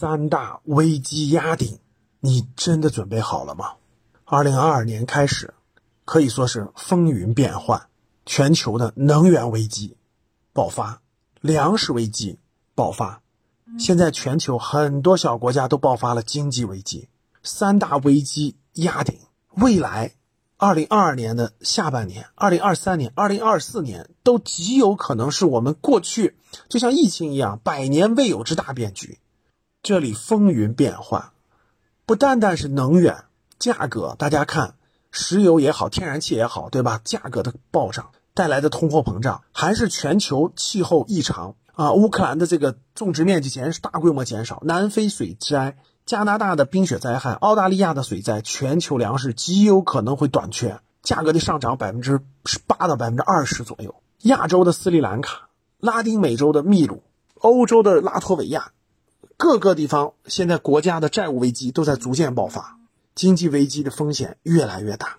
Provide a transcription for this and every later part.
三大危机压顶，你真的准备好了吗？二零二二年开始，可以说是风云变幻，全球的能源危机爆发，粮食危机爆发，现在全球很多小国家都爆发了经济危机，三大危机压顶，未来。二零二二年的下半年，二零二三年、二零二四年都极有可能是我们过去就像疫情一样百年未有之大变局。这里风云变幻，不单单是能源价格，大家看，石油也好，天然气也好，对吧？价格的暴涨带来的通货膨胀，还是全球气候异常啊？乌克兰的这个种植面积减大规模减少，南非水灾。加拿大的冰雪灾害，澳大利亚的水灾，全球粮食极有可能会短缺，价格的上涨百分之十八到百分之二十左右。亚洲的斯里兰卡，拉丁美洲的秘鲁，欧洲的拉脱维亚，各个地方现在国家的债务危机都在逐渐爆发，经济危机的风险越来越大。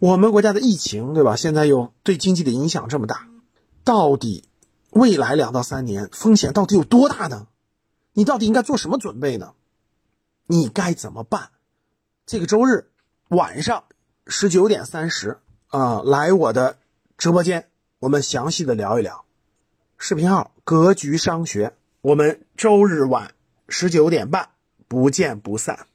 我们国家的疫情，对吧？现在又对经济的影响这么大，到底未来两到三年风险到底有多大呢？你到底应该做什么准备呢？你该怎么办？这个周日晚上十九点三十啊，来我的直播间，我们详细的聊一聊。视频号“格局商学”，我们周日晚十九点半不见不散。